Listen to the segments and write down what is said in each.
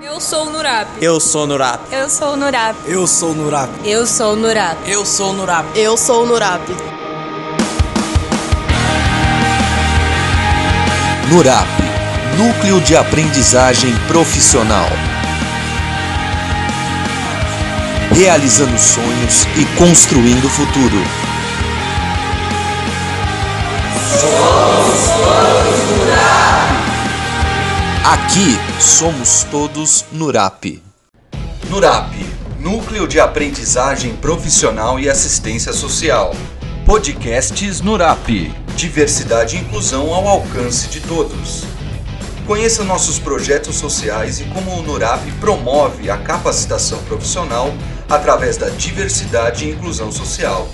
Eu sou o Nurap. Eu sou Nurap. Eu sou o Nurap. Eu sou Nurap. Eu sou o Nurap. Eu sou Nurap. Eu sou o Nurap. Nurap, Núcleo de Aprendizagem Profissional. Realizando sonhos e construindo o futuro. Somos todos Nurap. Aqui somos todos Nurap. Nurap, Núcleo de Aprendizagem Profissional e Assistência Social. Podcasts Nurap. Diversidade e inclusão ao alcance de todos. Conheça nossos projetos sociais e como o Nurap promove a capacitação profissional através da diversidade e inclusão social.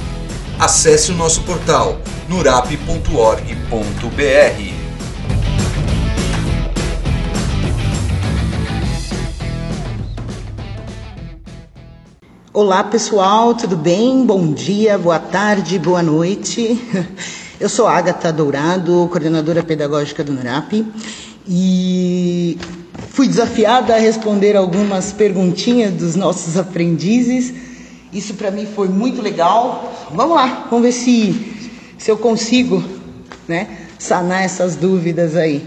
Acesse o nosso portal nurap.org.br. Olá pessoal, tudo bem? Bom dia, boa tarde, boa noite. Eu sou Agatha Dourado, coordenadora pedagógica do NURAP e fui desafiada a responder algumas perguntinhas dos nossos aprendizes. Isso para mim foi muito legal. Vamos lá, vamos ver se, se eu consigo né, sanar essas dúvidas aí.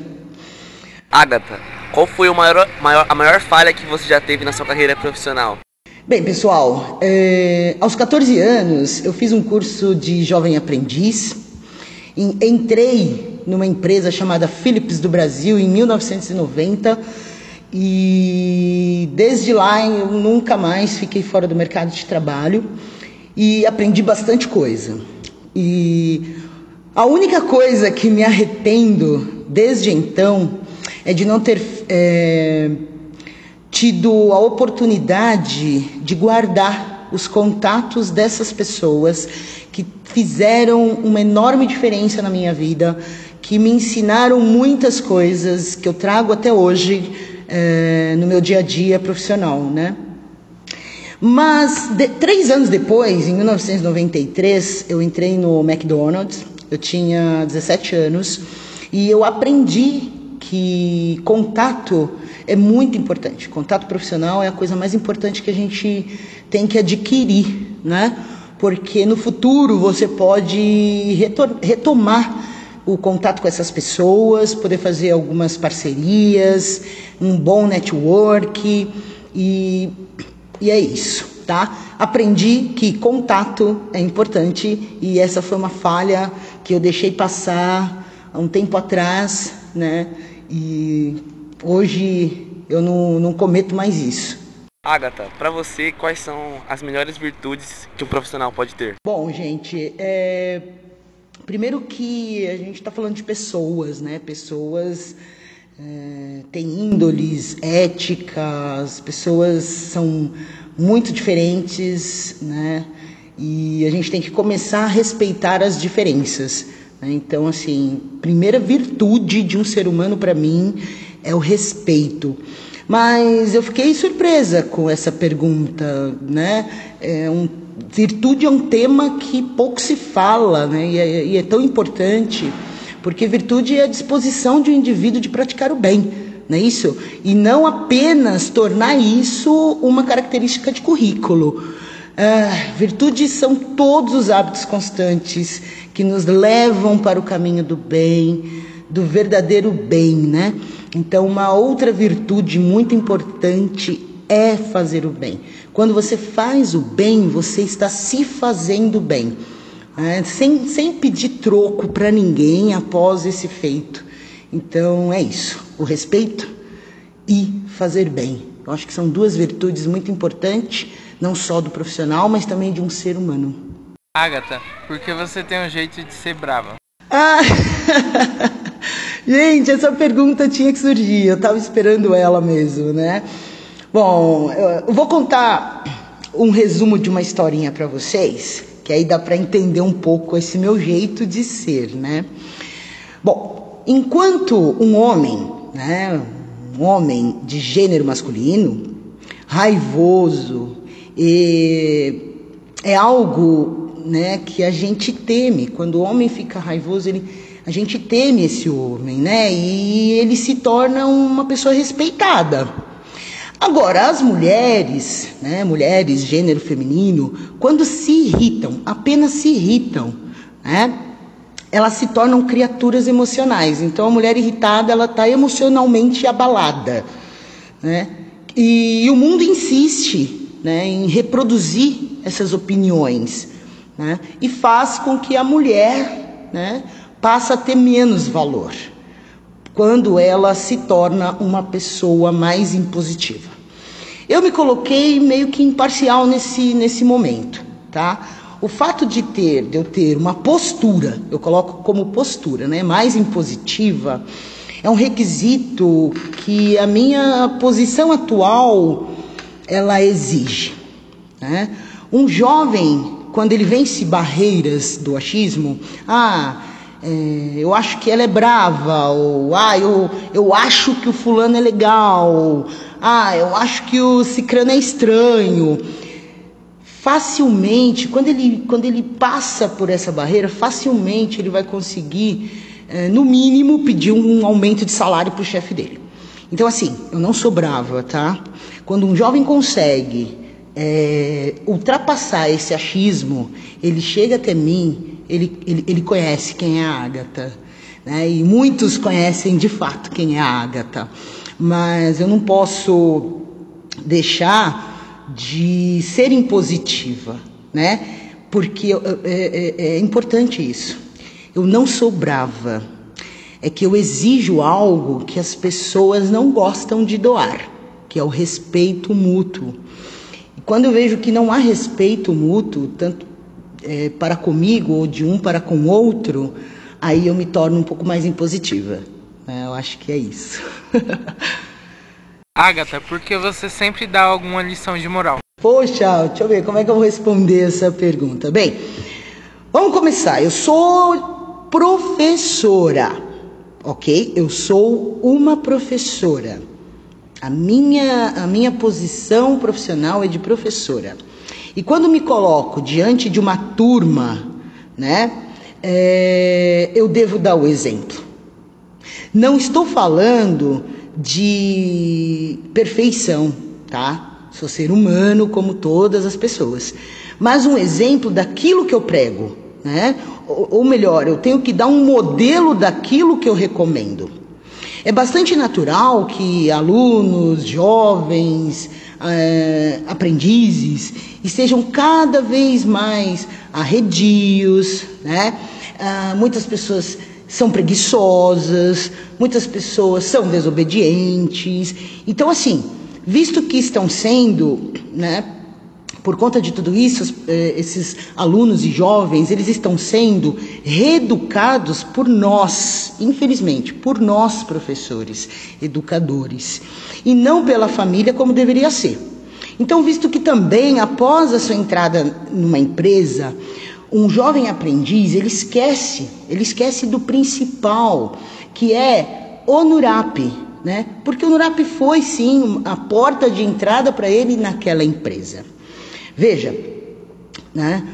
Agatha, qual foi maior, maior, a maior falha que você já teve na sua carreira profissional? Bem, pessoal, é, aos 14 anos eu fiz um curso de jovem aprendiz. Entrei numa empresa chamada Philips do Brasil em 1990 e desde lá eu nunca mais fiquei fora do mercado de trabalho e aprendi bastante coisa. E a única coisa que me arrependo desde então é de não ter é, tido a oportunidade de guardar os contatos dessas pessoas que fizeram uma enorme diferença na minha vida, que me ensinaram muitas coisas que eu trago até hoje é, no meu dia a dia profissional, né? Mas de, três anos depois, em 1993, eu entrei no McDonald's. Eu tinha 17 anos e eu aprendi que contato é muito importante. Contato profissional é a coisa mais importante que a gente tem que adquirir, né? Porque no futuro você pode retomar o contato com essas pessoas, poder fazer algumas parcerias, um bom network e, e é isso, tá? Aprendi que contato é importante e essa foi uma falha que eu deixei passar há um tempo atrás, né? E hoje eu não, não cometo mais isso. Agatha, para você, quais são as melhores virtudes que um profissional pode ter? Bom, gente, é... primeiro que a gente está falando de pessoas, né? Pessoas é... têm índoles, éticas, pessoas são muito diferentes, né? E a gente tem que começar a respeitar as diferenças. Né? Então, assim, primeira virtude de um ser humano para mim é o respeito. Mas eu fiquei surpresa com essa pergunta, né? É um, virtude é um tema que pouco se fala, né? E é, e é tão importante, porque virtude é a disposição de um indivíduo de praticar o bem, não é isso? E não apenas tornar isso uma característica de currículo. Ah, virtudes são todos os hábitos constantes que nos levam para o caminho do bem, do verdadeiro bem, né? Então, uma outra virtude muito importante é fazer o bem. Quando você faz o bem, você está se fazendo bem, né? sem, sem pedir troco para ninguém após esse feito. Então, é isso: o respeito e fazer bem. Eu acho que são duas virtudes muito importantes, não só do profissional, mas também de um ser humano. Agatha, porque você tem um jeito de ser brava. Ah! Gente, essa pergunta tinha que surgir, eu estava esperando ela mesmo, né? Bom, eu vou contar um resumo de uma historinha para vocês, que aí dá para entender um pouco esse meu jeito de ser, né? Bom, enquanto um homem, né, um homem de gênero masculino, raivoso, é algo, né, que a gente teme. Quando o homem fica raivoso, ele a gente teme esse homem, né? E ele se torna uma pessoa respeitada. Agora, as mulheres, né, mulheres, gênero feminino, quando se irritam, apenas se irritam, né, elas se tornam criaturas emocionais. Então, a mulher irritada, ela está emocionalmente abalada, né, e, e o mundo insiste, né, em reproduzir essas opiniões, né, e faz com que a mulher, né, passe a ter menos valor quando ela se torna uma pessoa mais impositiva. Eu me coloquei meio que imparcial nesse, nesse momento, tá? O fato de ter, de eu ter uma postura, eu coloco como postura, né, mais impositiva, é um requisito que a minha posição atual ela exige, né? Um jovem, quando ele vence barreiras do achismo, ah, é, eu acho que ela é brava, ou ah, eu, eu acho que o fulano é legal, ou, ah, eu acho que o cicrano é estranho. Facilmente, quando ele, quando ele passa por essa barreira, facilmente ele vai conseguir, é, no mínimo, pedir um aumento de salário para o chefe dele. Então, assim, eu não sou brava, tá? Quando um jovem consegue é, ultrapassar esse achismo, ele chega até mim ele, ele, ele conhece quem é a Ágata. Né? E muitos conhecem de fato quem é a Ágata. Mas eu não posso deixar de ser impositiva, né? Porque é, é, é importante isso. Eu não sou brava. É que eu exijo algo que as pessoas não gostam de doar, que é o respeito mútuo. E quando eu vejo que não há respeito mútuo, tanto é, para comigo ou de um para com o outro, aí eu me torno um pouco mais impositiva. É, eu acho que é isso. Agatha, por que você sempre dá alguma lição de moral? Poxa, deixa eu ver como é que eu vou responder essa pergunta. Bem, vamos começar. Eu sou professora, ok? Eu sou uma professora. A minha, a minha posição profissional é de professora. E quando me coloco diante de uma turma, né, é, eu devo dar o exemplo. Não estou falando de perfeição, tá? Sou ser humano como todas as pessoas. Mas um exemplo daquilo que eu prego, né? Ou, ou melhor, eu tenho que dar um modelo daquilo que eu recomendo. É bastante natural que alunos, jovens, é, aprendizes estejam cada vez mais arredios, né? Ah, muitas pessoas são preguiçosas, muitas pessoas são desobedientes. Então, assim, visto que estão sendo, né, por conta de tudo isso, eh, esses alunos e jovens, eles estão sendo reeducados por nós, infelizmente, por nós professores, educadores, e não pela família como deveria ser. Então, visto que também após a sua entrada numa empresa, um jovem aprendiz, ele esquece, ele esquece do principal, que é o NURAP, né? Porque o NURAP foi sim a porta de entrada para ele naquela empresa. Veja, né?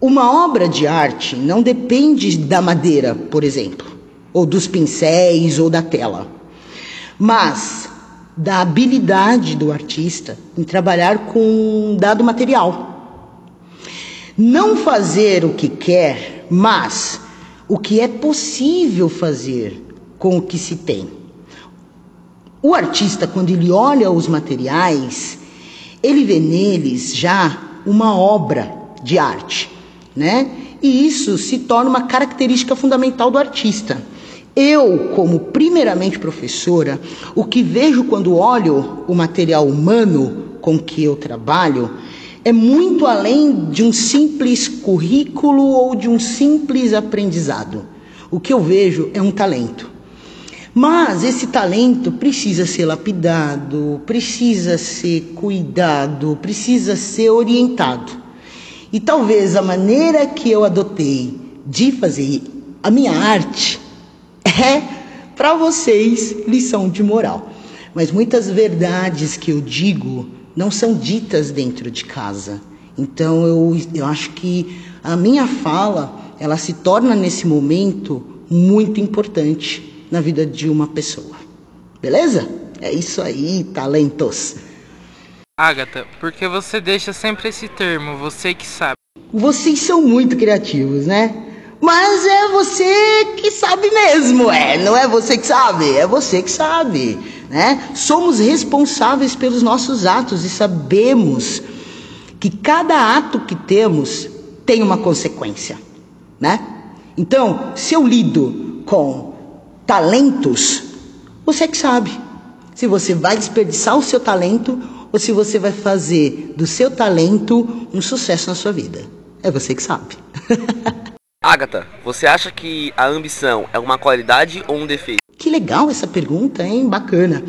Uma obra de arte não depende da madeira, por exemplo, ou dos pincéis ou da tela, mas da habilidade do artista em trabalhar com um dado material. Não fazer o que quer, mas o que é possível fazer com o que se tem. O artista, quando ele olha os materiais, ele vê neles já uma obra de arte, né? E isso se torna uma característica fundamental do artista. Eu, como primeiramente professora, o que vejo quando olho o material humano com que eu trabalho é muito além de um simples currículo ou de um simples aprendizado. O que eu vejo é um talento. Mas esse talento precisa ser lapidado, precisa ser cuidado, precisa ser orientado. E talvez a maneira que eu adotei de fazer a minha arte é para vocês lição de moral. Mas muitas verdades que eu digo não são ditas dentro de casa. Então eu, eu acho que a minha fala ela se torna nesse momento muito importante na vida de uma pessoa. Beleza? É isso aí, talentos. Agatha, por que você deixa sempre esse termo, você que sabe? Vocês são muito criativos, né? Mas é você que sabe mesmo, é, não é você que sabe, é você que sabe, né? Somos responsáveis pelos nossos atos e sabemos que cada ato que temos tem uma consequência, né? Então, se eu lido com talentos, você que sabe se você vai desperdiçar o seu talento ou se você vai fazer do seu talento um sucesso na sua vida. É você que sabe. Agatha, você acha que a ambição é uma qualidade ou um defeito? Que legal essa pergunta, hein? Bacana.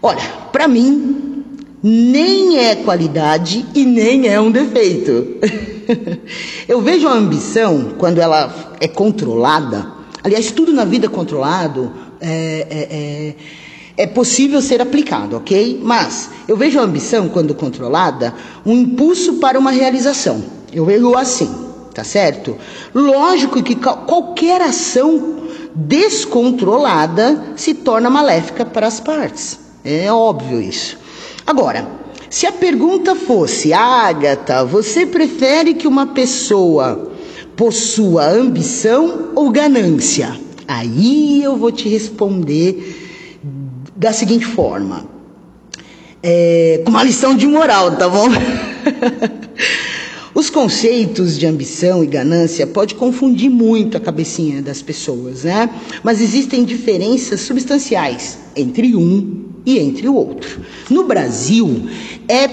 Olha, para mim, nem é qualidade e nem é um defeito. Eu vejo a ambição, quando ela é controlada, aliás, tudo na vida controlado é, é, é, é possível ser aplicado, ok? Mas eu vejo a ambição, quando controlada, um impulso para uma realização. Eu vejo assim tá certo? Lógico que qualquer ação descontrolada se torna maléfica para as partes. É óbvio isso. Agora, se a pergunta fosse, Agatha, você prefere que uma pessoa possua ambição ou ganância? Aí eu vou te responder da seguinte forma. É, com uma lição de moral, tá bom? Os conceitos de ambição e ganância pode confundir muito a cabecinha das pessoas, né? Mas existem diferenças substanciais entre um e entre o outro. No Brasil, é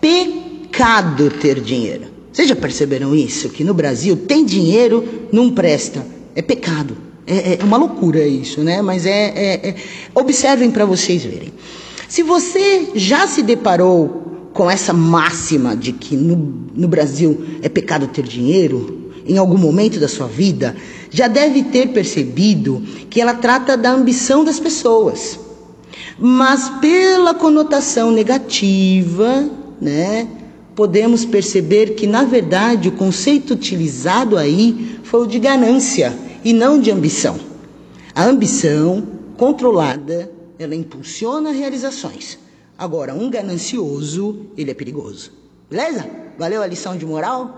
pecado ter dinheiro. Vocês já perceberam isso? Que no Brasil tem dinheiro, não presta. É pecado. É, é uma loucura isso, né? Mas é, é, é... observem para vocês verem. Se você já se deparou com essa máxima de que no, no Brasil é pecado ter dinheiro, em algum momento da sua vida, já deve ter percebido que ela trata da ambição das pessoas. Mas pela conotação negativa, né, podemos perceber que na verdade o conceito utilizado aí foi o de ganância e não de ambição. A ambição controlada, ela impulsiona realizações. Agora, um ganancioso, ele é perigoso. Beleza? Valeu a lição de moral?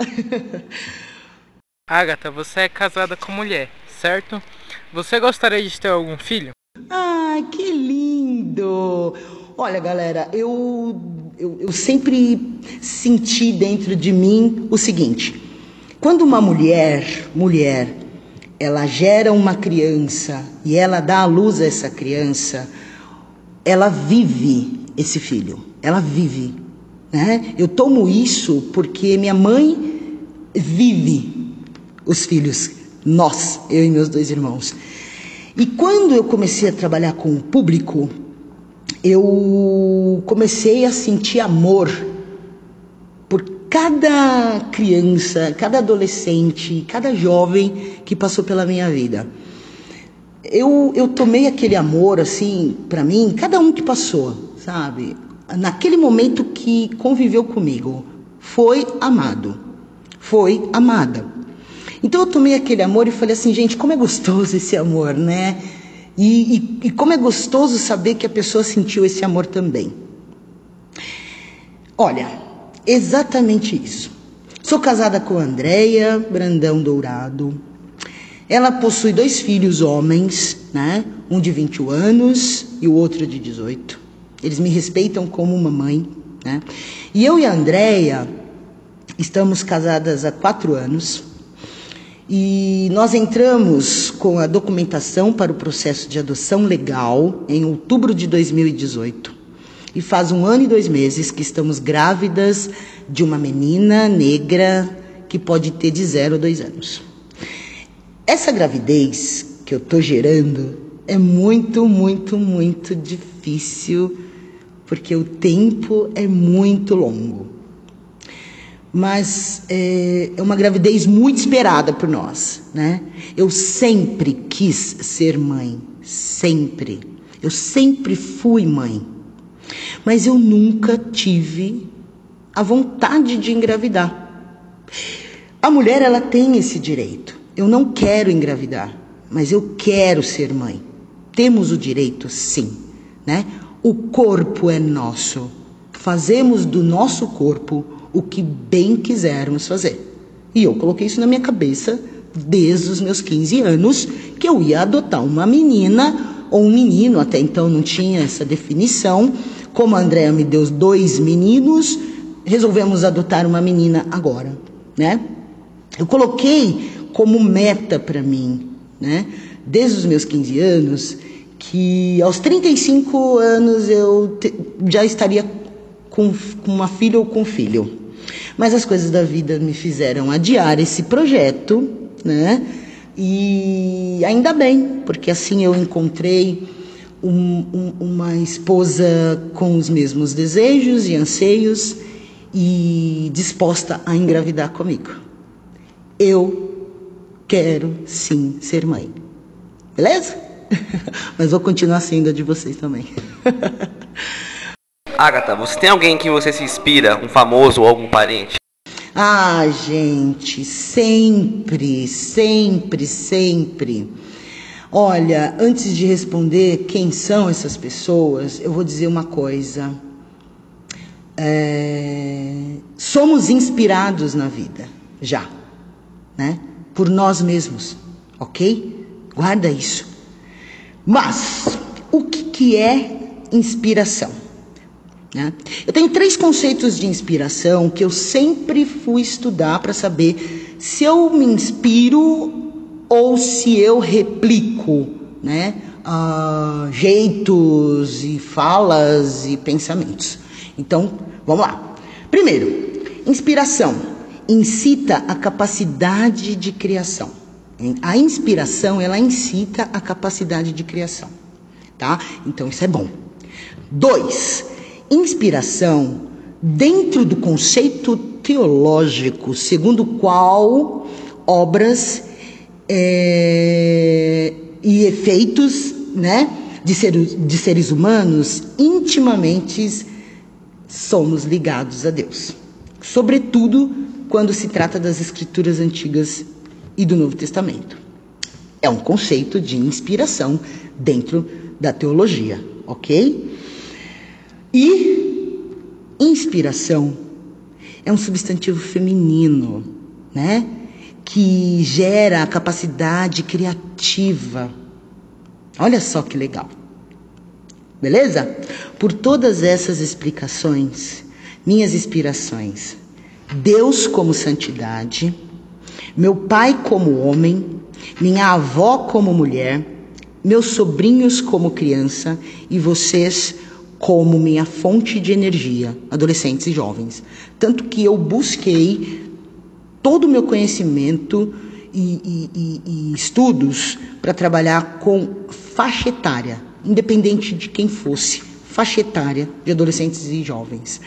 Agatha, você é casada com mulher, certo? Você gostaria de ter algum filho? Ai, que lindo! Olha, galera, eu, eu, eu sempre senti dentro de mim o seguinte: quando uma mulher, mulher, ela gera uma criança e ela dá à luz a essa criança, ela vive esse filho. Ela vive. Né? Eu tomo isso porque minha mãe vive os filhos, nós, eu e meus dois irmãos. E quando eu comecei a trabalhar com o público, eu comecei a sentir amor por cada criança, cada adolescente, cada jovem que passou pela minha vida. Eu, eu tomei aquele amor assim para mim, cada um que passou sabe? Naquele momento que conviveu comigo, foi amado, foi amada. Então eu tomei aquele amor e falei assim, gente, como é gostoso esse amor, né? E, e, e como é gostoso saber que a pessoa sentiu esse amor também. Olha, exatamente isso. Sou casada com Andréia Brandão Dourado. Ela possui dois filhos homens, né? Um de 21 anos e o outro de 18. Eles me respeitam como uma mãe. Né? E eu e a Andrea estamos casadas há quatro anos. E nós entramos com a documentação para o processo de adoção legal em outubro de 2018. E faz um ano e dois meses que estamos grávidas de uma menina negra que pode ter de zero a dois anos. Essa gravidez que eu estou gerando é muito, muito, muito difícil porque o tempo é muito longo. Mas é, é uma gravidez muito esperada por nós, né? Eu sempre quis ser mãe, sempre. Eu sempre fui mãe. Mas eu nunca tive a vontade de engravidar. A mulher ela tem esse direito. Eu não quero engravidar, mas eu quero ser mãe. Temos o direito, sim, né? O corpo é nosso. Fazemos do nosso corpo o que bem quisermos fazer. E eu coloquei isso na minha cabeça desde os meus 15 anos, que eu ia adotar uma menina ou um menino, até então não tinha essa definição. Como a Andrea me deu dois meninos, resolvemos adotar uma menina agora, né? Eu coloquei como meta para mim, né? Desde os meus 15 anos, que aos 35 anos eu te, já estaria com, com uma filha ou com filho. Mas as coisas da vida me fizeram adiar esse projeto, né? E ainda bem, porque assim eu encontrei um, um, uma esposa com os mesmos desejos e anseios e disposta a engravidar comigo. Eu quero sim ser mãe. Beleza? Mas vou continuar sendo a de vocês também. Agatha, você tem alguém que você se inspira, um famoso ou algum parente? Ah, gente, sempre, sempre, sempre. Olha, antes de responder quem são essas pessoas, eu vou dizer uma coisa. É, somos inspirados na vida, já, né? Por nós mesmos, ok? Guarda isso. Mas, o que, que é inspiração? Né? Eu tenho três conceitos de inspiração que eu sempre fui estudar para saber se eu me inspiro ou se eu replico né? Uh, jeitos e falas e pensamentos. Então, vamos lá. Primeiro, inspiração incita a capacidade de criação. A inspiração, ela incita a capacidade de criação, tá? Então, isso é bom. Dois, inspiração dentro do conceito teológico, segundo o qual obras é, e efeitos né, de, ser, de seres humanos intimamente somos ligados a Deus. Sobretudo quando se trata das escrituras antigas e do Novo Testamento. É um conceito de inspiração dentro da teologia, ok? E inspiração é um substantivo feminino, né? Que gera a capacidade criativa. Olha só que legal. Beleza? Por todas essas explicações, minhas inspirações, Deus como santidade, meu pai como homem, minha avó como mulher, meus sobrinhos como criança e vocês como minha fonte de energia, adolescentes e jovens. Tanto que eu busquei todo o meu conhecimento e, e, e estudos para trabalhar com faixa etária, independente de quem fosse, faixa etária de adolescentes e jovens,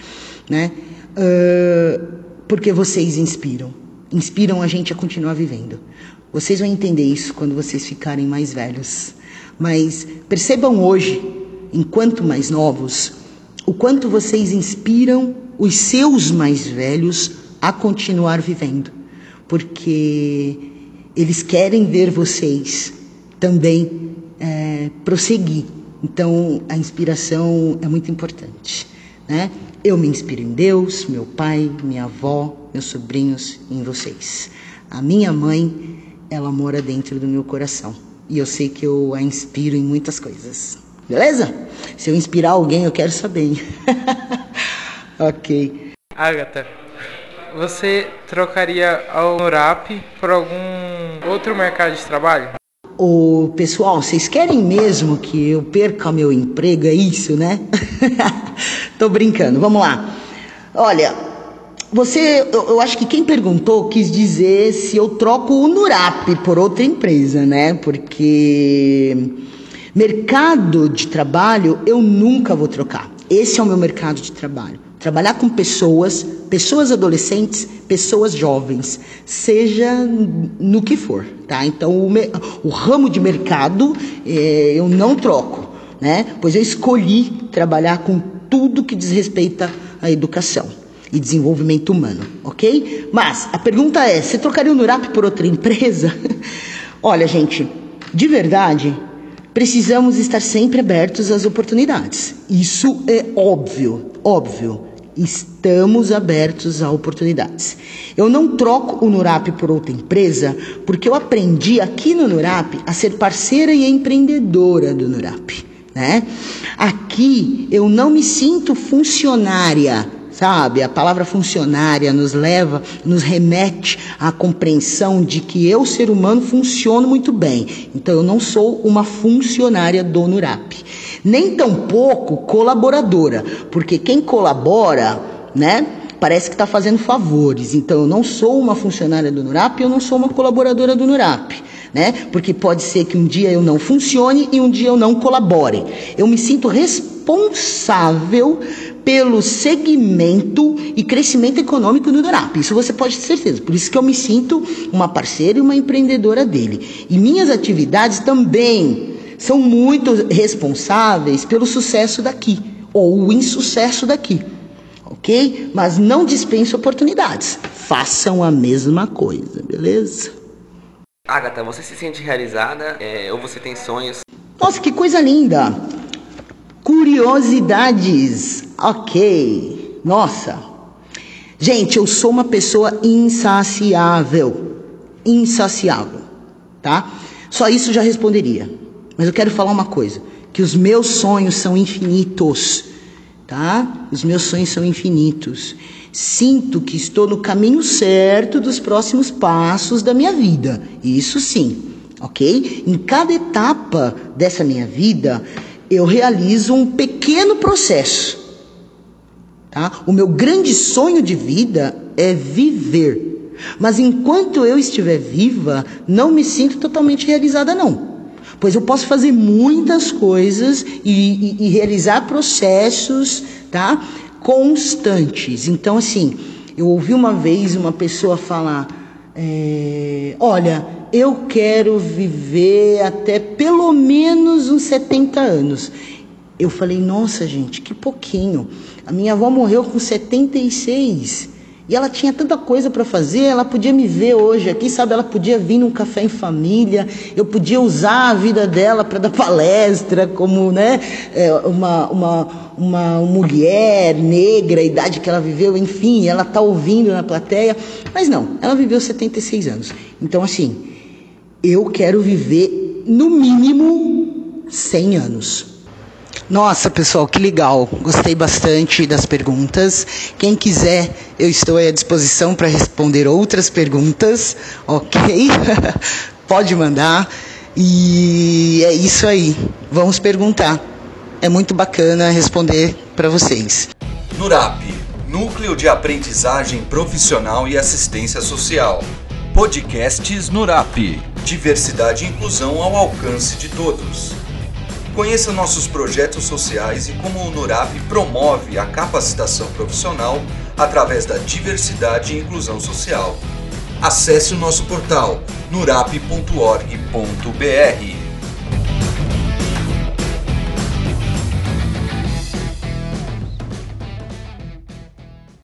né? Uh, porque vocês inspiram, inspiram a gente a continuar vivendo. Vocês vão entender isso quando vocês ficarem mais velhos. Mas percebam hoje enquanto mais novos, o quanto vocês inspiram os seus mais velhos a continuar vivendo, porque eles querem ver vocês também é, prosseguir. Então, a inspiração é muito importante. Né? Eu me inspiro em Deus, meu pai, minha avó, meus sobrinhos, em vocês. A minha mãe, ela mora dentro do meu coração e eu sei que eu a inspiro em muitas coisas. Beleza? Se eu inspirar alguém, eu quero saber. ok. Agatha, você trocaria a Unurap por algum outro mercado de trabalho? Ô, pessoal, vocês querem mesmo que eu perca meu emprego? É isso, né? Tô brincando. Vamos lá. Olha, você, eu, eu, acho que quem perguntou quis dizer se eu troco o Nurap por outra empresa, né? Porque Mercado de trabalho eu nunca vou trocar. Esse é o meu mercado de trabalho. Trabalhar com pessoas, pessoas adolescentes, pessoas jovens, seja no que for, tá? Então o, o ramo de mercado é, eu não troco, né? Pois eu escolhi trabalhar com tudo que diz respeito à educação e desenvolvimento humano, ok? Mas a pergunta é: você trocaria o Nurap por outra empresa? Olha, gente, de verdade, precisamos estar sempre abertos às oportunidades. Isso é óbvio, óbvio. Estamos abertos a oportunidades. Eu não troco o Nurap por outra empresa porque eu aprendi aqui no Nurap a ser parceira e empreendedora do Nurap. Né? Aqui eu não me sinto funcionária sabe? A palavra funcionária nos leva, nos remete à compreensão de que eu, ser humano, funciono muito bem. Então eu não sou uma funcionária do NURAP. Nem tampouco colaboradora, porque quem colabora, né? Parece que está fazendo favores. Então eu não sou uma funcionária do NURAP, eu não sou uma colaboradora do NURAP. Né? Porque pode ser que um dia eu não funcione e um dia eu não colabore. Eu me sinto responsável pelo segmento e crescimento econômico do Dorap. Isso você pode ter certeza. Por isso que eu me sinto uma parceira e uma empreendedora dele. E minhas atividades também são muito responsáveis pelo sucesso daqui ou o insucesso daqui. Ok? Mas não dispense oportunidades. Façam a mesma coisa, beleza? Agatha, você se sente realizada é, ou você tem sonhos? Nossa, que coisa linda! Curiosidades. Ok. Nossa. Gente, eu sou uma pessoa insaciável. Insaciável. Tá? Só isso já responderia. Mas eu quero falar uma coisa: que os meus sonhos são infinitos. Tá? Os meus sonhos são infinitos. Sinto que estou no caminho certo dos próximos passos da minha vida. Isso sim, ok? Em cada etapa dessa minha vida, eu realizo um pequeno processo. Tá? O meu grande sonho de vida é viver. Mas enquanto eu estiver viva, não me sinto totalmente realizada, não. Pois eu posso fazer muitas coisas e, e, e realizar processos tá? constantes. Então, assim, eu ouvi uma vez uma pessoa falar: é, olha, eu quero viver até pelo menos uns 70 anos. Eu falei, nossa gente, que pouquinho. A minha avó morreu com 76. E ela tinha tanta coisa para fazer, ela podia me ver hoje aqui, sabe? Ela podia vir num café em família, eu podia usar a vida dela para dar palestra, como né, é, uma, uma, uma mulher negra, a idade que ela viveu, enfim, ela está ouvindo na plateia. Mas não, ela viveu 76 anos. Então, assim, eu quero viver no mínimo 100 anos. Nossa, pessoal, que legal. Gostei bastante das perguntas. Quem quiser, eu estou à disposição para responder outras perguntas, ok? Pode mandar. E é isso aí. Vamos perguntar. É muito bacana responder para vocês. NURAP Núcleo de Aprendizagem Profissional e Assistência Social. Podcasts NURAP Diversidade e inclusão ao alcance de todos. Conheça nossos projetos sociais e como o NURAP promove a capacitação profissional através da diversidade e inclusão social. Acesse o nosso portal nurap.org.br.